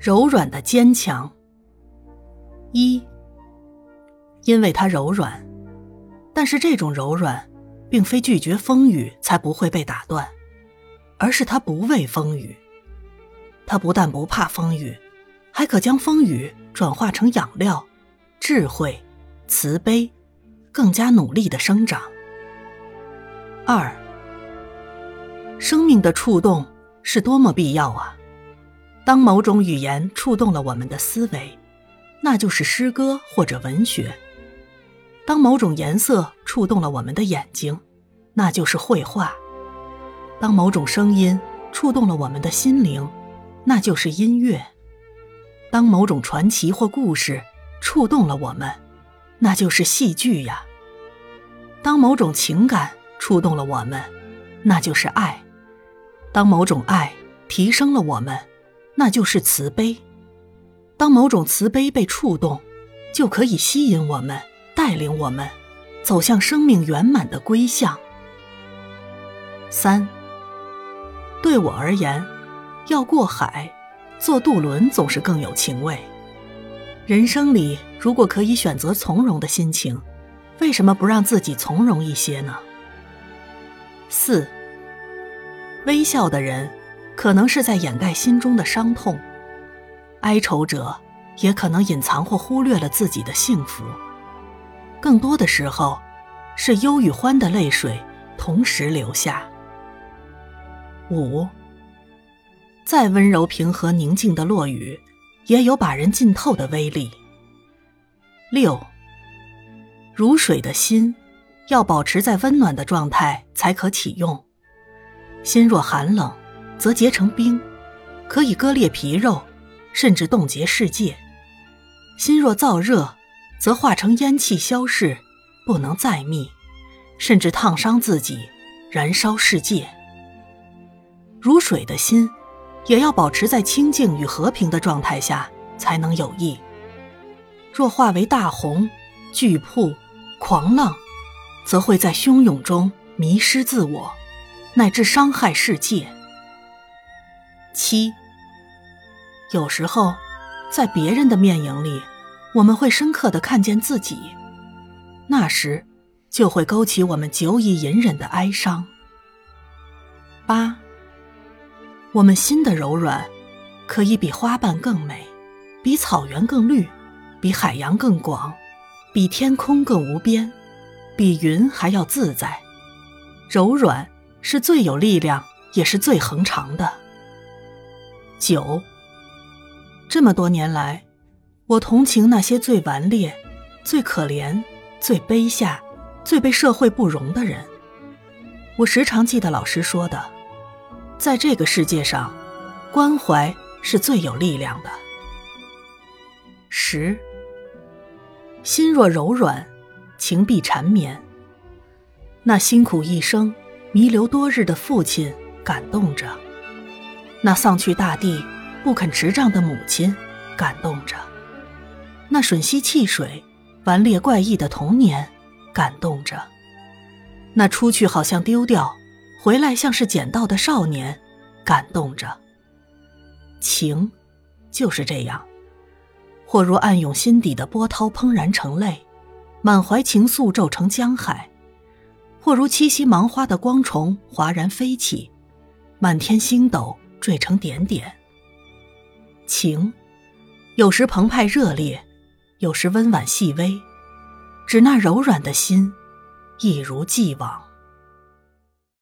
柔软的坚强。一，因为它柔软，但是这种柔软，并非拒绝风雨才不会被打断，而是它不畏风雨。它不但不怕风雨，还可将风雨转化成养料、智慧、慈悲，更加努力的生长。二，生命的触动是多么必要啊！当某种语言触动了我们的思维，那就是诗歌或者文学；当某种颜色触动了我们的眼睛，那就是绘画；当某种声音触动了我们的心灵，那就是音乐；当某种传奇或故事触动了我们，那就是戏剧呀；当某种情感触动了我们，那就是爱；当某种爱提升了我们，那就是慈悲；当某种慈悲被触动，就可以吸引我们，带领我们走向生命圆满的归向。三，对我而言。要过海，坐渡轮总是更有情味。人生里如果可以选择从容的心情，为什么不让自己从容一些呢？四，微笑的人，可能是在掩盖心中的伤痛；哀愁者，也可能隐藏或忽略了自己的幸福。更多的时候，是忧与欢的泪水同时流下。五。再温柔、平和、宁静的落雨，也有把人浸透的威力。六，如水的心，要保持在温暖的状态才可启用。心若寒冷，则结成冰，可以割裂皮肉，甚至冻结世界；心若燥热，则化成烟气消逝，不能再密，甚至烫伤自己，燃烧世界。如水的心。也要保持在清静与和平的状态下才能有益。若化为大洪、巨瀑、狂浪，则会在汹涌中迷失自我，乃至伤害世界。七，有时候，在别人的面影里，我们会深刻的看见自己，那时，就会勾起我们久已隐忍的哀伤。八。我们心的柔软，可以比花瓣更美，比草原更绿，比海洋更广，比天空更无边，比云还要自在。柔软是最有力量，也是最恒长的。九。这么多年来，我同情那些最顽劣、最可怜、最卑下、最被社会不容的人。我时常记得老师说的。在这个世界上，关怀是最有力量的。十，心若柔软，情必缠绵。那辛苦一生、弥留多日的父亲感动着；那丧去大地、不肯执杖的母亲感动着；那吮吸汽水、顽劣怪异的童年感动着；那出去好像丢掉。回来像是捡到的少年，感动着。情，就是这样，或如暗涌心底的波涛怦然成泪，满怀情愫骤成江海；或如栖息芒花的光虫哗然飞起，满天星斗缀成点点。情，有时澎湃热烈，有时温婉细微，只那柔软的心，一如既往。